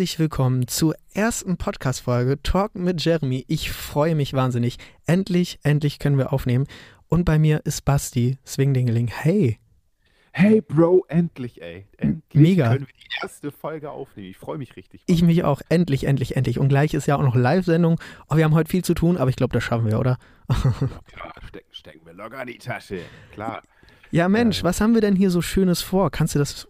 Herzlich willkommen zur ersten Podcast-Folge Talk mit Jeremy. Ich freue mich wahnsinnig. Endlich, endlich können wir aufnehmen. Und bei mir ist Basti, Swingdingeling. Hey. Hey Bro, endlich, ey. Endlich Mega. können wir die erste Folge aufnehmen. Ich freue mich richtig. Ich mich auch. Endlich, endlich, endlich. Und gleich ist ja auch noch Live-Sendung. Oh, wir haben heute viel zu tun, aber ich glaube, das schaffen wir, oder? Locker, stecken, stecken wir locker in die Tasche. Klar. Ja, Mensch, Äh. was haben wir denn hier so Schönes vor? Kannst du das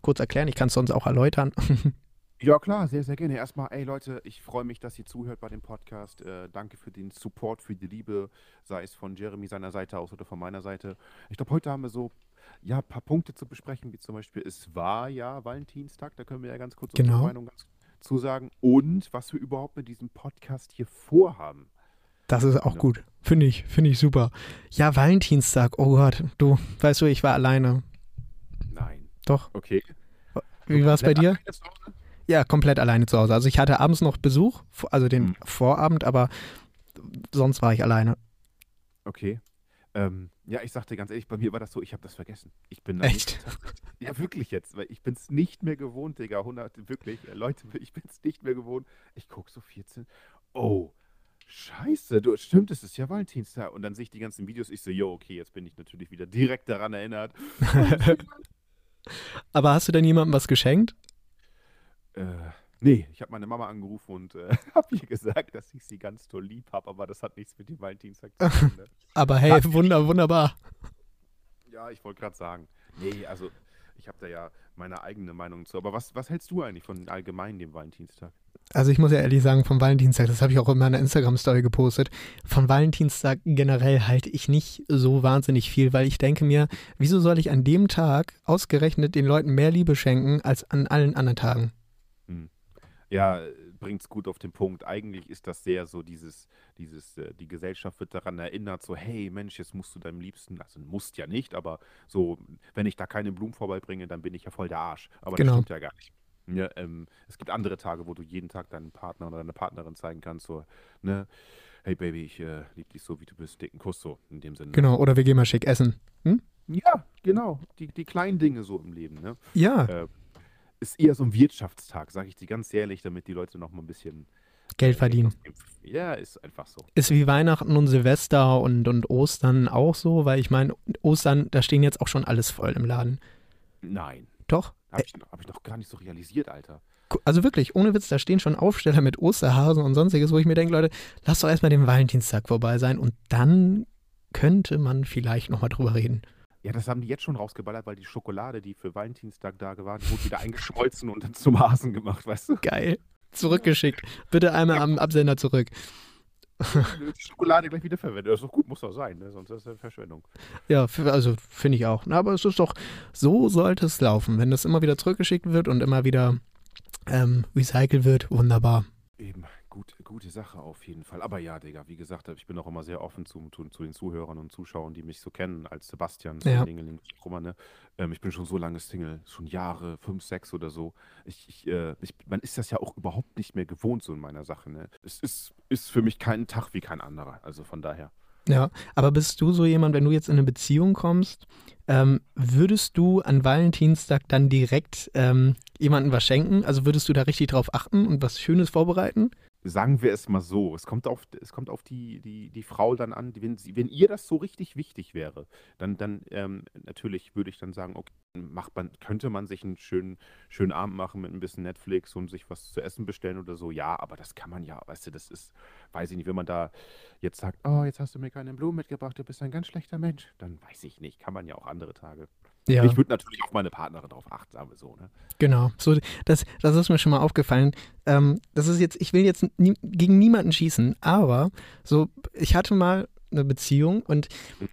kurz erklären? Ich kann es sonst auch erläutern. Ja, klar, sehr, sehr gerne. Erstmal, ey Leute, ich freue mich, dass ihr zuhört bei dem Podcast. Äh, danke für den Support, für die Liebe, sei es von Jeremy seiner Seite aus oder von meiner Seite. Ich glaube, heute haben wir so ja, ein paar Punkte zu besprechen, wie zum Beispiel, es war ja Valentinstag, da können wir ja ganz kurz Genau. unsere Meinung ganz zu sagen. Und was wir überhaupt mit diesem Podcast hier vorhaben. Das ist auch Genau. gut. Finde ich, finde ich super. Ja, Valentinstag. Oh Gott, du, weißt du, ich war alleine. Nein. Doch. Okay. Wie war es bei dir? Alleine? Ja, komplett alleine zu Hause. Also ich hatte abends noch Besuch, also den Mhm. Vorabend, aber sonst war ich alleine. Okay. Ähm, ja, ich sagte ganz ehrlich, bei mir war das so, ich habe das vergessen. Ich bin Echt? Ja, wirklich jetzt, weil ich bin es nicht mehr gewohnt, Digga. 100, wirklich, äh, Leute, ich bin es nicht mehr gewohnt. Ich gucke so 14. Oh, scheiße, du, stimmt, es ist ja Valentinstag. Und dann sehe ich die ganzen Videos, ich so, jo, okay, jetzt bin ich natürlich wieder direkt daran erinnert. Aber hast du denn jemandem was geschenkt? Äh, nee, ich habe meine Mama angerufen und äh, habe ihr gesagt, dass ich sie ganz toll lieb habe, aber das hat nichts mit dem Valentinstag zu tun. Ne? Aber hey, wunder, wunderbar. Ja, ich wollte gerade sagen. Nee, also ich habe da ja meine eigene Meinung zu. Aber was, was hältst du eigentlich von allgemein dem Valentinstag? Also ich muss ja ehrlich sagen, vom Valentinstag, das habe ich auch in meiner Instagram-Story gepostet, von Valentinstag generell halte ich nicht so wahnsinnig viel, weil ich denke mir, wieso soll ich an dem Tag ausgerechnet den Leuten mehr Liebe schenken als an allen anderen Tagen? Ja, bringt's gut auf den Punkt. Eigentlich ist das sehr so dieses, dieses, äh, die Gesellschaft wird daran erinnert, so, hey Mensch, jetzt musst du deinem Liebsten, also musst ja nicht, aber so, wenn ich da keine Blumen vorbeibringe, dann bin ich ja voll der Arsch. Aber Genau. das stimmt ja gar nicht. Ja, ähm, es gibt andere Tage, wo du jeden Tag deinen Partner oder deine Partnerin zeigen kannst, so, ne, hey Baby, ich äh, liebe dich so, wie du bist, dicken Kuss, so, in dem Sinne. Genau, oder wir gehen mal schick essen. Hm? Ja, genau, die, die kleinen Dinge so im Leben, ne. Ja, Äh, ist eher so ein Wirtschaftstag, sage ich dir ganz ehrlich, damit die Leute noch mal ein bisschen Geld äh, verdienen. Ja, ist einfach so. Ist wie Weihnachten und Silvester und, und Ostern auch so, weil ich meine, Ostern, da stehen jetzt auch schon alles voll im Laden. Nein, Doch? habe ich, hab ich noch gar nicht so realisiert, Alter. Also wirklich, ohne Witz, da stehen schon Aufsteller mit Osterhasen und sonstiges, wo ich mir denke, Leute, lasst doch erstmal den Valentinstag vorbei sein und dann könnte man vielleicht nochmal drüber reden. Ja, das haben die jetzt schon rausgeballert, weil die Schokolade, die für Valentinstag da war, die wurde wieder eingeschmolzen und dann zum Hasen gemacht, weißt du? Geil. Zurückgeschickt. Bitte einmal am Absender zurück. Die Schokolade gleich wieder verwendet. Das ist doch gut, muss doch sein, ne? sonst ist das Verschwendung. Ja, also finde ich auch. Na, aber es ist doch, so sollte es laufen. Wenn das immer wieder zurückgeschickt wird und immer wieder ähm, recycelt wird, wunderbar. Eben, gut, gute Sache auf jeden Fall. Aber ja, Digga, wie gesagt, ich bin auch immer sehr offen zu, zu, zu den Zuhörern und Zuschauern, die mich so kennen, als Sebastian, Ja. Dingeling, Krummer, ne? ähm, Ich bin schon so lange Single, schon Jahre, fünf, sechs oder so. Ich, ich, äh, ich, man ist das ja auch überhaupt nicht mehr gewohnt, so in meiner Sache. Ne? Es ist, ist für mich kein Tag wie kein anderer. Also von daher. Ja, aber bist du so jemand, wenn du jetzt in eine Beziehung kommst, ähm, würdest du an Valentinstag dann direkt ähm, jemandem was schenken? Also würdest du da richtig drauf achten und was Schönes vorbereiten? Sagen wir es mal so, es kommt auf, es kommt auf die, die, die Frau dann an, wenn, sie, wenn ihr das so richtig wichtig wäre, dann, dann ähm, natürlich würde ich dann sagen, okay, macht man, könnte man sich einen schönen, schönen Abend machen mit ein bisschen Netflix und sich was zu essen bestellen oder so, ja, aber das kann man ja, weißt du, das ist, weiß ich nicht, wenn man da jetzt sagt, oh, jetzt hast du mir keine Blumen mitgebracht, du bist ein ganz schlechter Mensch, dann weiß ich nicht, kann man ja auch andere Tage. Ja, Ich würde natürlich auf meine Partnerin drauf achten, sagen wir so, ne? genau. So, das, das ist mir schon mal aufgefallen. Ähm, das ist jetzt, ich will jetzt nie, gegen niemanden schießen, aber so, ich hatte mal eine Beziehung und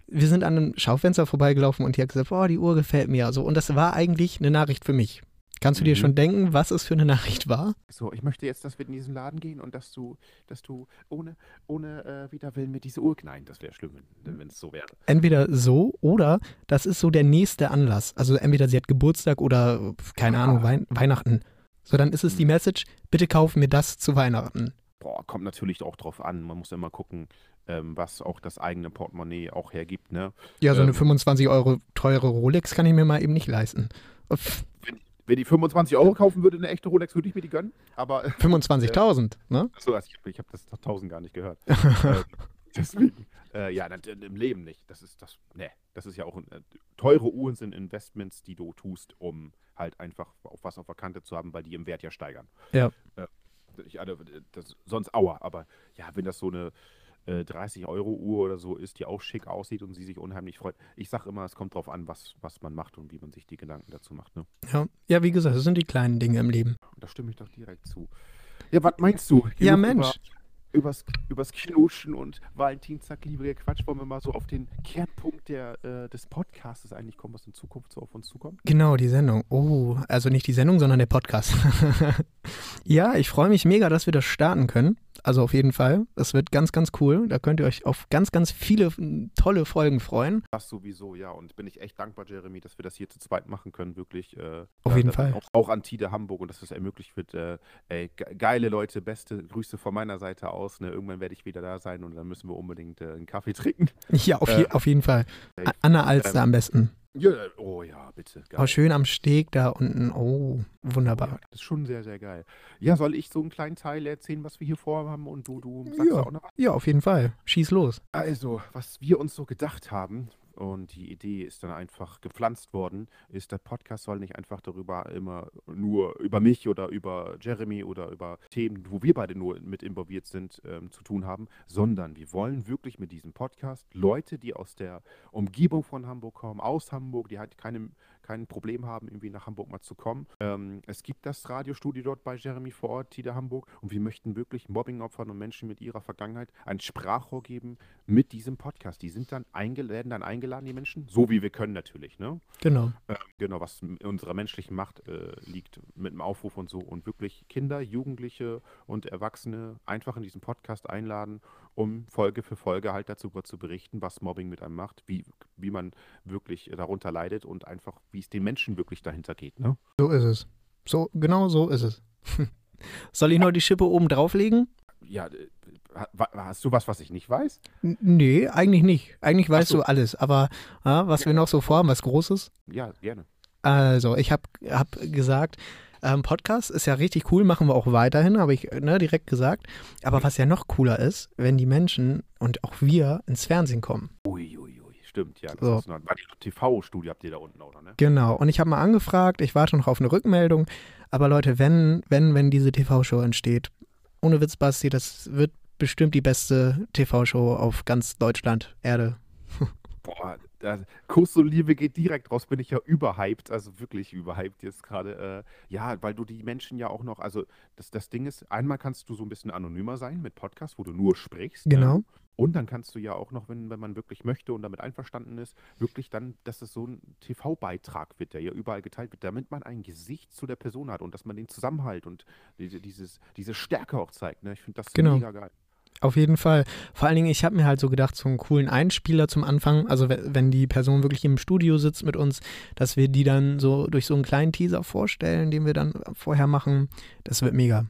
wir sind an einem Schaufenster vorbeigelaufen und die hat gesagt, boah, die Uhr gefällt mir. So, und das war eigentlich eine Nachricht für mich. Kannst du dir Mhm. schon denken, was es für eine Nachricht war? So, ich möchte jetzt, dass wir in diesen Laden gehen und dass du, dass du ohne, ohne äh, Widerwillen mir diese Uhr. Nein, das wäre schlimm, wenn wenn es so wäre. Entweder so oder das ist so der nächste Anlass. Also entweder sie hat Geburtstag oder, keine Ah. Ahnung, Wein Weihnachten. So, dann ist es die Mhm. Message, bitte kauf mir das zu Weihnachten. Boah, kommt natürlich auch drauf an. Man muss immer gucken, ähm, was auch das eigene Portemonnaie auch hergibt, ne? Ja, so eine Ähm. 25 Euro teure Rolex kann ich mir mal eben nicht leisten. Pff, wenn die 25 Euro kaufen würde, eine echte Rolex, würde ich mir die gönnen. Aber 25.000, ne? Achso, also ich, ich habe das 1000 gar nicht gehört. äh, deswegen. Äh, ja, das, im Leben nicht. Das ist das. Ne, das ist ja auch. Äh, teure Uhren sind Investments, die du tust, um halt einfach auf was auf der Kante zu haben, weil die im Wert ja steigern. Ja. Äh, ich, also, das, sonst Aua, aber ja, wenn das so eine 30-Euro-Uhr äh, oder so ist, die auch schick aussieht und sie sich unheimlich freut. Ich sage immer, es kommt darauf an, was, was man macht und wie man sich die Gedanken dazu macht. Ne? Ja. ja, wie gesagt, das sind die kleinen Dinge im Leben. Da stimme ich doch direkt zu. Ja, was meinst du? Genug ja, Mensch. Über, übers, übers Knuschen und Valentinstag, liebe Quatsch, wollen wir mal so auf den Kernpunkt der, äh, des Podcasts eigentlich kommen, was in Zukunft so auf uns zukommt? Genau, die Sendung. Oh, also nicht die Sendung, sondern der Podcast. ja, ich freue mich mega, dass wir das starten können. Also auf jeden Fall. Das wird ganz, ganz cool. Da könnt ihr euch auf ganz, ganz viele tolle Folgen freuen. Das sowieso, ja. Und bin ich echt dankbar, Jeremy, dass wir das hier zu zweit machen können. Wirklich. Äh, auf jeden Fall. Auch, auch, an Tide Hamburg und dass das ermöglicht wird. Äh, ey, geile Leute, beste Grüße von meiner Seite aus. Ne? Irgendwann werde ich wieder da sein und dann müssen wir unbedingt äh, einen Kaffee trinken. Ja, auf, je, äh, auf jeden Fall. Anna Alster ähm, am besten. Ja, oh ja, bitte. Geil. Oh, schön am Steg da unten. Oh, wunderbar. Oh, ja, das ist schon sehr, sehr geil. Ja, soll ich so einen kleinen Teil erzählen, was wir hier vorhaben und du, du sagst ja. auch noch was? Ja, auf jeden Fall. Schieß los. Also, was wir uns so gedacht haben, und die Idee ist dann einfach gepflanzt worden, ist, der Podcast soll nicht einfach darüber immer nur über mich oder über Jeremy oder über Themen, wo wir beide nur mit involviert sind, ähm, zu tun haben, sondern wir wollen wirklich mit diesem Podcast Leute, die aus der Umgebung von Hamburg kommen, aus Hamburg, die halt keine kein Problem haben, irgendwie nach Hamburg mal zu kommen. Ähm, es gibt das Radiostudio dort bei Jeremy vor Ort, Tide Hamburg, und wir möchten wirklich Mobbingopfern und Menschen mit ihrer Vergangenheit ein Sprachrohr geben mit diesem Podcast. Die sind dann eingeladen, dann eingeladen, die Menschen, so wie wir können natürlich, ne? Genau. Ähm, genau, was in unserer menschlichen Macht äh, liegt mit dem Aufruf und so und wirklich Kinder, Jugendliche und Erwachsene einfach in diesen Podcast einladen um Folge für Folge halt dazu zu berichten, was Mobbing mit einem macht, wie, wie man wirklich darunter leidet und einfach, wie es den Menschen wirklich dahinter geht. Ne? So ist es. So, genau so ist es. Soll ich noch die Schippe oben drauflegen? Ja, äh, hast du was, was ich nicht weiß? Nee, eigentlich nicht. Eigentlich weißt so. du alles. Aber ja, was ja. wir noch so vorhaben, was Großes? Ja, gerne. Also, ich habe hab gesagt, ähm, Podcast ist ja richtig cool, machen wir auch weiterhin, habe ich ne, direkt gesagt. Aber was ja noch cooler ist, wenn die Menschen und auch wir ins Fernsehen kommen. Uiuiui, ui, ui. stimmt, ja. Das so. ist war die TV-Studie habt ihr da unten, oder? Ne? Genau, und ich habe mal angefragt, ich warte noch auf eine Rückmeldung. Aber Leute, wenn, wenn, wenn diese TV-Show entsteht, ohne Witz, Basti, das wird bestimmt die beste TV-Show auf ganz Deutschland, Erde. Boah, da, Kuss und Liebe geht direkt raus, bin ich ja überhyped, also wirklich überhyped jetzt gerade. Äh, ja, weil du die Menschen ja auch noch, also das, das Ding ist, einmal kannst du so ein bisschen anonymer sein mit Podcast, wo du nur sprichst. Ne? Genau. Ne? Und dann kannst du ja auch noch, wenn, wenn man wirklich möchte und damit einverstanden ist, wirklich dann, dass es so ein TV-Beitrag wird, der ja überall geteilt wird, damit man ein Gesicht zu der Person hat und dass man den Zusammenhalt und die, dieses, diese Stärke auch zeigt. Ne? Ich finde das genau. mega geil. Auf jeden Fall. Vor allen Dingen, ich habe mir halt so gedacht, so einen coolen Einspieler zum Anfang, also wenn die Person wirklich im Studio sitzt mit uns, dass wir die dann so durch so einen kleinen Teaser vorstellen, den wir dann vorher machen. Das wird mega.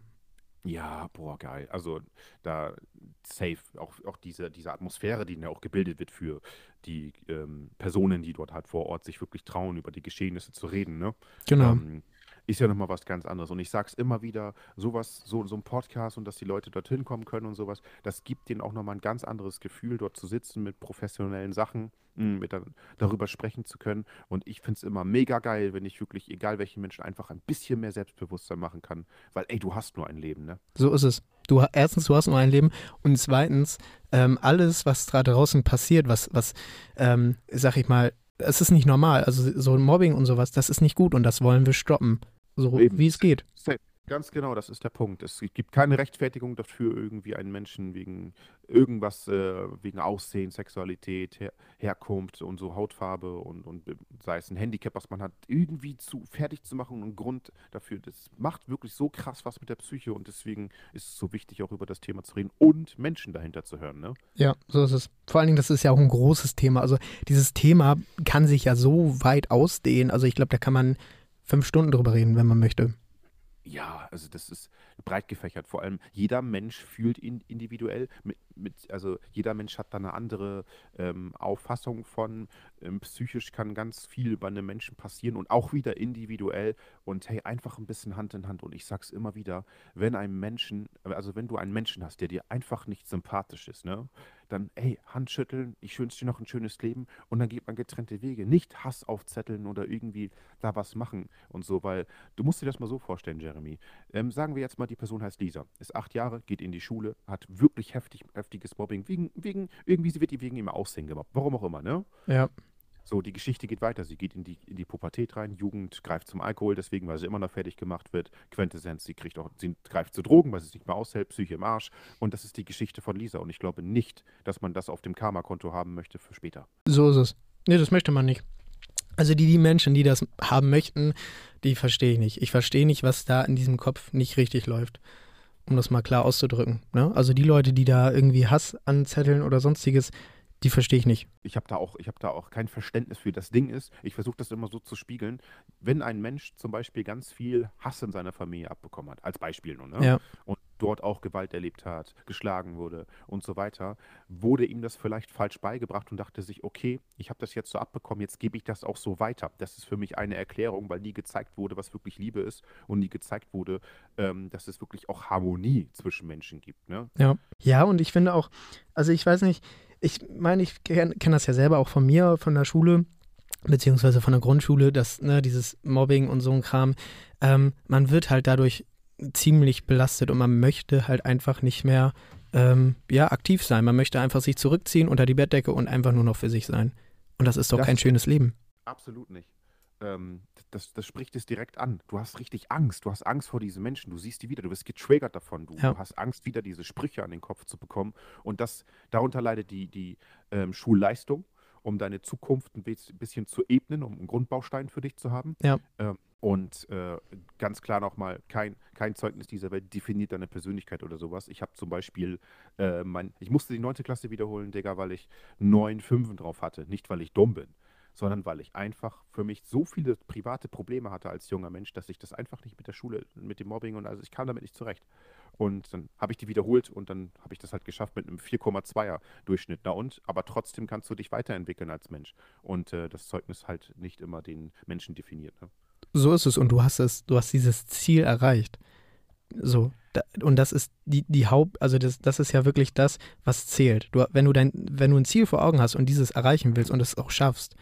Ja, boah, geil. Also da safe, auch, auch diese, diese Atmosphäre, die ja auch gebildet wird für die ähm, Personen, die dort halt vor Ort sich wirklich trauen, über die Geschehnisse zu reden, ne? Genau. Ähm, ist ja nochmal was ganz anderes. Und ich sage es immer wieder, sowas, so, so ein Podcast und dass die Leute dorthin kommen können und sowas, das gibt denen auch nochmal ein ganz anderes Gefühl, dort zu sitzen mit professionellen Sachen, hm, mit dann, darüber sprechen zu können. Und ich finde es immer mega geil, wenn ich wirklich, egal welchen Menschen, einfach ein bisschen mehr Selbstbewusstsein machen kann. Weil, ey, du hast nur ein Leben, ne? So ist es. Du, erstens, du hast nur ein Leben und zweitens, ähm, alles, was da draußen passiert, was, was ähm, sag ich mal, es ist nicht normal. Also so Mobbing und sowas, das ist nicht gut und das wollen wir stoppen. So Eben. wie es geht. Ganz genau, das ist der Punkt. Es gibt keine Rechtfertigung dafür, irgendwie einen Menschen wegen irgendwas, äh, wegen Aussehen, Sexualität, Her Herkunft und so Hautfarbe und, und sei es ein Handicap, was man hat, irgendwie zu fertig zu machen und Grund dafür. Das macht wirklich so krass was mit der Psyche und deswegen ist es so wichtig, auch über das Thema zu reden und Menschen dahinter zu hören. Ne? Ja, so ist es. Vor allen Dingen, das ist ja auch ein großes Thema. Also dieses Thema kann sich ja so weit ausdehnen. Also ich glaube, da kann man fünf Stunden drüber reden, wenn man möchte. Ja, also das ist breit gefächert. Vor allem jeder Mensch fühlt in, individuell. Mit, mit, also jeder Mensch hat da eine andere ähm, Auffassung von. Ähm, psychisch kann ganz viel bei einem Menschen passieren und auch wieder individuell. Und hey, einfach ein bisschen Hand in Hand. Und ich sag's immer wieder, wenn ein Menschen, also wenn du einen Menschen hast, der dir einfach nicht sympathisch ist, ne, dann, ey, Handschütteln, ich wünsche dir noch ein schönes Leben und dann geht man getrennte Wege. Nicht Hass aufzetteln oder irgendwie da was machen und so, weil du musst dir das mal so vorstellen, Jeremy. Ähm, sagen wir jetzt mal, die Person heißt Lisa, ist acht Jahre, geht in die Schule, hat wirklich heftig, heftiges Mobbing, wegen, wegen, irgendwie, wird die wegen ihm Aussehen gemobbt, warum auch immer, ne? Ja. So, die Geschichte geht weiter. Sie geht in die, in die Pubertät rein, Jugend greift zum Alkohol, deswegen, weil sie immer noch fertig gemacht wird. Quintessenz, sie kriegt auch, sie greift zu Drogen, weil sie es nicht mehr aushält, Psyche im Arsch. Und das ist die Geschichte von Lisa. Und ich glaube nicht, dass man das auf dem Karma-Konto haben möchte für später. So ist es. Nee, das möchte man nicht. Also die, die Menschen, die das haben möchten, die verstehe ich nicht. Ich verstehe nicht, was da in diesem Kopf nicht richtig läuft. Um das mal klar auszudrücken. Ne? Also die Leute, die da irgendwie Hass anzetteln oder sonstiges, die verstehe ich nicht. Ich habe da, auch, hab da auch kein Verständnis für. Das Ding ist, ich versuche das immer so zu spiegeln, wenn ein Mensch zum Beispiel ganz viel Hass in seiner Familie abbekommen hat, als Beispiel nur, ne? Ja. Und dort auch Gewalt erlebt hat, geschlagen wurde und so weiter, wurde ihm das vielleicht falsch beigebracht und dachte sich, okay, ich habe das jetzt so abbekommen, jetzt gebe ich das auch so weiter. Das ist für mich eine Erklärung, weil nie gezeigt wurde, was wirklich Liebe ist und nie gezeigt wurde, ähm, dass es wirklich auch Harmonie zwischen Menschen gibt. Ne? Ja. ja, und ich finde auch, also ich weiß nicht, ich meine, ich kenne kenn das ja selber auch von mir, von der Schule, beziehungsweise von der Grundschule, dass ne, dieses Mobbing und so ein Kram, ähm, man wird halt dadurch ziemlich belastet und man möchte halt einfach nicht mehr ähm, ja, aktiv sein. Man möchte einfach sich zurückziehen unter die Bettdecke und einfach nur noch für sich sein. Und das ist doch das kein schönes Leben. Absolut nicht. Ähm, das, das spricht es direkt an. Du hast richtig Angst. Du hast Angst vor diesen Menschen. Du siehst die wieder. Du wirst getriggert davon. Du, ja. hast Angst, wieder diese Sprüche an den Kopf zu bekommen. Und das, darunter leidet die, die ähm, Schulleistung, um deine Zukunft ein bisschen zu ebnen, um einen Grundbaustein für dich zu haben. Ja. Ähm, und äh, ganz klar nochmal, kein, kein Zeugnis dieser Welt definiert deine Persönlichkeit oder sowas. Ich habe zum Beispiel, äh, mein, ich musste die 9. Klasse wiederholen, Digga, weil ich neun Fünfen drauf hatte. Nicht, weil ich dumm bin sondern weil ich einfach für mich so viele private Probleme hatte als junger Mensch, dass ich das einfach nicht mit der Schule, mit dem Mobbing und also ich kam damit nicht zurecht. Und dann habe ich die wiederholt und dann habe ich das halt geschafft mit einem 4,2er Durchschnitt. Na und, aber trotzdem kannst du dich weiterentwickeln als Mensch. Und äh, das Zeugnis halt nicht immer den Menschen definiert. Ne? So ist es und du hast es, du hast dieses Ziel erreicht. So, und das ist die, die Haupt, also das, das ist ja wirklich das, was zählt. Du, wenn du dein, wenn du ein Ziel vor Augen hast und dieses erreichen willst und es auch schaffst,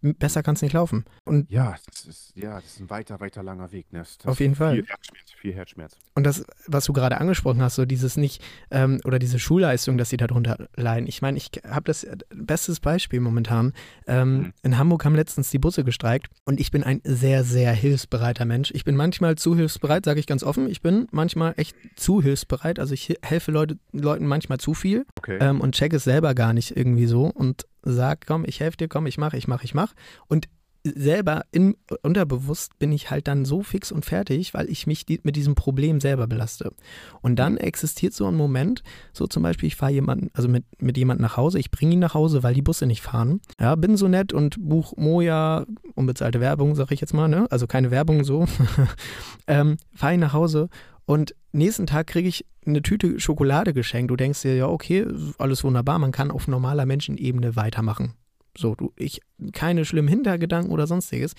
besser kann es nicht laufen. Und ja, das ist, ja, das ist ein weiter, weiter langer Weg. Ne? Auf jeden Fall. Viel Herzschmerz, viel Herzschmerz. Und das, was du gerade angesprochen hast, so dieses nicht, ähm, oder diese Schulleistung, dass sie darunter leiden. Ich meine, ich habe das äh, bestes Beispiel momentan. Ähm, mhm. In Hamburg haben letztens die Busse gestreikt und ich bin ein sehr, sehr hilfsbereiter Mensch. Ich bin manchmal zu hilfsbereit, sage ich ganz offen. Ich bin manchmal echt zu hilfsbereit. Also ich helfe Leute, Leuten manchmal zu viel okay. ähm, und check es selber gar nicht irgendwie so. Und sag, komm, ich helfe dir, komm, ich mache, ich mache, ich mache. Und selber in, unterbewusst bin ich halt dann so fix und fertig, weil ich mich die, mit diesem Problem selber belaste. Und dann existiert so ein Moment, so zum Beispiel, ich fahre jemanden, also mit, mit jemandem nach Hause, ich bringe ihn nach Hause, weil die Busse nicht fahren. Ja, bin so nett und buch Moja, unbezahlte Werbung, sag ich jetzt mal, ne? Also keine Werbung so. ähm, fahre ihn nach Hause und nächsten Tag kriege ich eine Tüte Schokolade geschenkt. Du denkst dir, ja, okay, alles wunderbar, man kann auf normaler Menschenebene weitermachen. So, du, ich, keine schlimmen Hintergedanken oder sonstiges.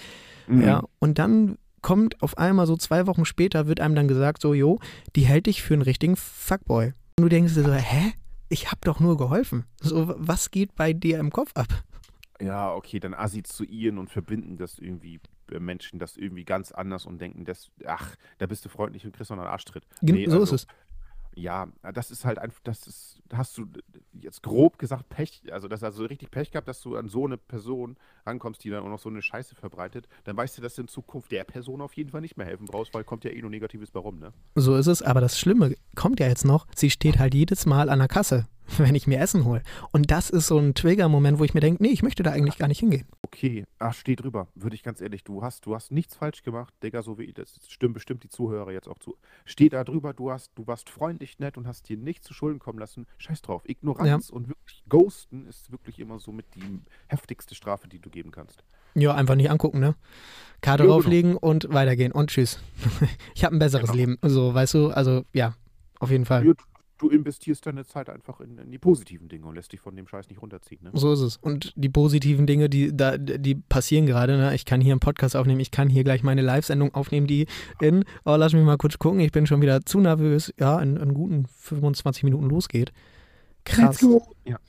Mhm. Ja, und dann kommt auf einmal so zwei Wochen später, wird einem dann gesagt, so, jo, die hält dich für einen richtigen Fuckboy. Und du denkst dir so, hä? Ich hab doch nur geholfen. So, was geht bei dir im Kopf ab? Ja, okay, dann assoziieren und verbinden das irgendwie äh, Menschen das irgendwie ganz anders und denken, dass, ach, da bist du freundlich und kriegst noch einen Arschtritt. Nee, so also, ist es. Ja, das ist halt einfach, das ist, hast du jetzt grob gesagt Pech, also das also richtig Pech gehabt, dass du an so eine Person rankommst, die dann auch noch so eine Scheiße verbreitet, dann weißt du, dass du in Zukunft der Person auf jeden Fall nicht mehr helfen brauchst, weil kommt ja eh nur Negatives bei rum, ne? So ist es, aber das Schlimme kommt ja jetzt noch, sie steht halt jedes Mal an der Kasse wenn ich mir Essen hole. Und das ist so ein Trigger-Moment, wo ich mir denke, nee, ich möchte da eigentlich gar nicht hingehen. Okay, ach, steh drüber, würde ich ganz ehrlich, du hast, du hast nichts falsch gemacht, Digga, so wie das stimmt bestimmt die Zuhörer jetzt auch zu. Steh da drüber, du hast, du warst freundlich nett und hast dir nichts zu Schulden kommen lassen. Scheiß drauf. Ignoranz ja. und wirklich Ghosten ist wirklich immer so mit die heftigste Strafe, die du geben kannst. Ja, einfach nicht angucken, ne? Karte Ja, genau. drauflegen und weitergehen und tschüss. ich habe ein besseres Genau. Leben. So, weißt du, also ja, auf jeden Fall. Du investierst deine Zeit einfach in, in die positiven Dinge und lässt dich von dem Scheiß nicht runterziehen. Ne? So ist es. Und die positiven Dinge, die, da, die passieren gerade. Ne? Ich kann hier einen Podcast aufnehmen, ich kann hier gleich meine Live-Sendung aufnehmen, die in, oh, lass mich mal kurz gucken, ich bin schon wieder zu nervös, ja, in, in guten 25 Minuten losgeht. Krass. Ja.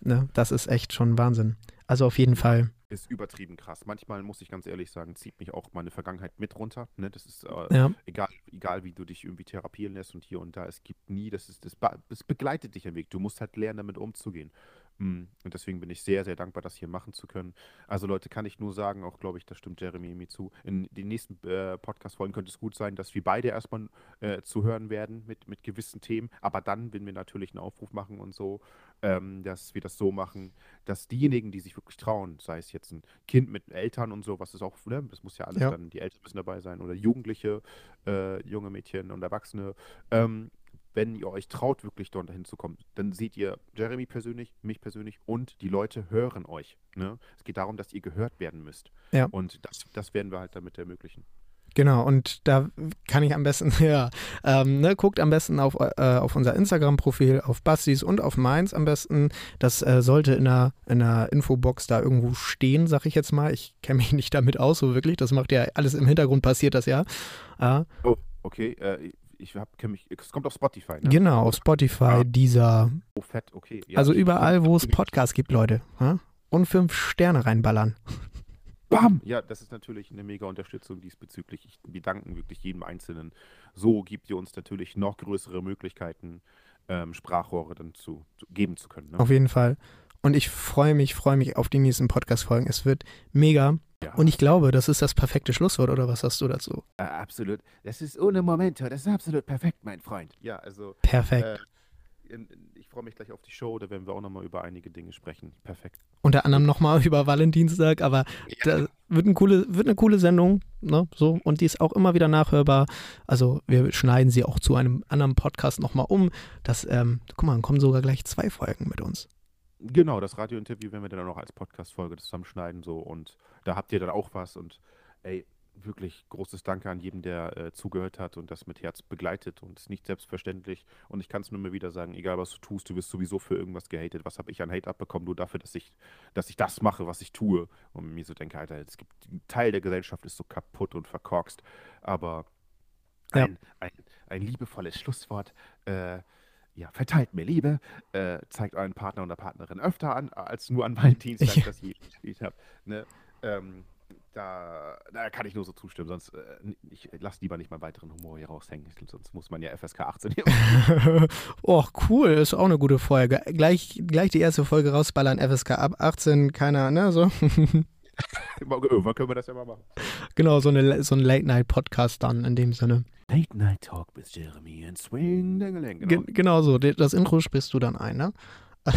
Ne? Das ist echt schon Wahnsinn. Also auf jeden Fall. Ist übertrieben krass. Manchmal muss ich ganz ehrlich sagen, zieht mich auch meine Vergangenheit mit runter. Ne? Das ist äh, Ja, egal, egal, wie du dich irgendwie therapieren lässt und hier und da. Es gibt nie, das ist, das, das begleitet dich am Weg. Du musst halt lernen, damit umzugehen. Mm, Und deswegen bin ich sehr, sehr dankbar, das hier machen zu können. Also Leute, kann ich nur sagen, auch glaube ich, das stimmt Jeremy mir zu. In den nächsten äh, Podcast-Folgen könnte es gut sein, dass wir beide erstmal äh, zu hören werden mit, mit gewissen Themen. Aber dann, wenn wir natürlich einen Aufruf machen und so, ähm, dass wir das so machen, dass diejenigen, die sich wirklich trauen, sei es jetzt ein Kind mit Eltern und so, was ist auch, ne, das muss ja alles Ja. dann, die Eltern müssen dabei sein oder Jugendliche, äh, junge Mädchen und Erwachsene, ähm, wenn ihr euch traut, wirklich dort hinzukommen, dann seht ihr Jeremy persönlich, mich persönlich und die Leute hören euch. Ne? Es geht darum, dass ihr gehört werden müsst. Ja. Und das, das werden wir halt damit ermöglichen. genau. Und da kann ich am besten, ja, ähm, ne, guckt am besten auf, äh, auf unser Instagram-Profil, auf Bastis und auf meins am besten. Das äh, sollte in der, in der Infobox da irgendwo stehen, sag ich jetzt mal. Ich kenne mich nicht damit aus, so wirklich. Das macht ja alles im Hintergrund passiert das ja. Äh, Oh, okay. Ich hab, mich, es kommt auf Spotify, ne? Genau, auf Spotify, Ah. dieser. Oh, fett, okay. Ja, Also überall, wo es Podcasts gibt, Leute. Ja? Und fünf Sterne reinballern. Bam! Ja, das ist natürlich eine mega Unterstützung diesbezüglich. Ich, wir danken wirklich jedem Einzelnen. So gibt ihr uns natürlich noch größere Möglichkeiten, ähm, Sprachrohre dann zu, zu geben zu können. Ne? Auf jeden Fall. Und ich freue mich, freue mich auf die nächsten Podcast-Folgen. Es wird mega. Ja. Und ich glaube, das ist das perfekte Schlusswort, oder was hast du dazu? Äh, absolut. Das ist ohne Momento. Das ist absolut perfekt, mein Freund. Ja, also Perfekt. äh, in, in, ich freue mich gleich auf die Show. Da werden wir auch nochmal über einige Dinge sprechen. Perfekt. Unter anderem nochmal über Valentinstag, aber da wird, eine coole, wird eine coole Sendung. Ne? So, und die ist auch immer wieder nachhörbar. Also wir schneiden sie auch zu einem anderen Podcast nochmal um. Das, ähm, guck mal, dann kommen sogar gleich zwei Folgen mit uns. Genau, das Radiointerview werden wir dann auch als Podcast-Folge zusammenschneiden. So, und da habt ihr dann auch was. Und ey, wirklich großes Danke an jeden, der äh, zugehört hat und das mit Herz begleitet. Und es ist nicht selbstverständlich. Und ich kann es nur mal wieder sagen, egal was du tust, du wirst sowieso für irgendwas gehatet. Was habe ich an Hate abbekommen? Nur dafür, dass ich, dass ich das mache, was ich tue. Und mir so denke, Alter, es gibt ein Teil der Gesellschaft ist so kaputt und verkorkst. Aber Ja. ein, ein, ein liebevolles Schlusswort. Äh, ja, verteilt mir Liebe, äh, zeigt euren Partner oder Partnerin öfter an, als nur an Valentinstag, Ja. dass ihr gespielt habt. Ne? Ähm, da, da kann ich nur so zustimmen, sonst äh, ich lasse lieber nicht mal weiteren Humor hier raushängen, sonst muss man ja FSK 18 hier. oh, cool, ist auch eine gute Folge. Gleich, gleich die erste Folge rausballern, FSK ab 18, keiner, ne, so. Irgendwann können wir das ja mal machen. genau, so, eine, so ein Late-Night-Podcast dann in dem Sinne. Late Night Talk mit Jeremy and Swing Dingeling. Ge genau so, das Intro sprichst du dann ein, ne?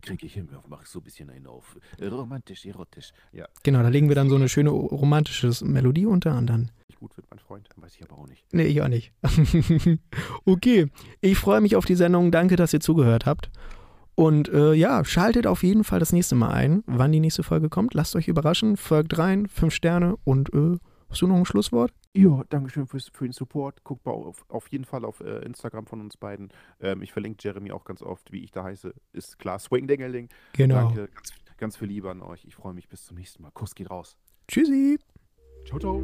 Kriege ich hin, mach so ein bisschen einen auf. Romantisch, erotisch. Ja, Genau, da legen wir dann so eine schöne romantische Melodie unter und dann. nicht gut wird, mein Freund, weiß ich aber auch nicht. Nee, ich auch nicht. okay, ich freue mich auf die Sendung. Danke, dass ihr zugehört habt. Und äh, ja, schaltet auf jeden Fall das nächste Mal ein, wann die nächste Folge kommt. Lasst euch überraschen. Folgt rein, fünf Sterne und äh, hast du noch ein Schlusswort? Ja, Dankeschön fürs, für den Support. Guckt mal auf, auf jeden Fall auf äh, Instagram von uns beiden. Ähm, ich verlinke Jeremy auch ganz oft, wie ich da heiße. Ist klar, Swing Dingeling. Genau. Danke, ganz, ganz viel Liebe an euch. Ich freue mich bis zum nächsten Mal. Kuss geht raus. Tschüssi. Ciao, ciao.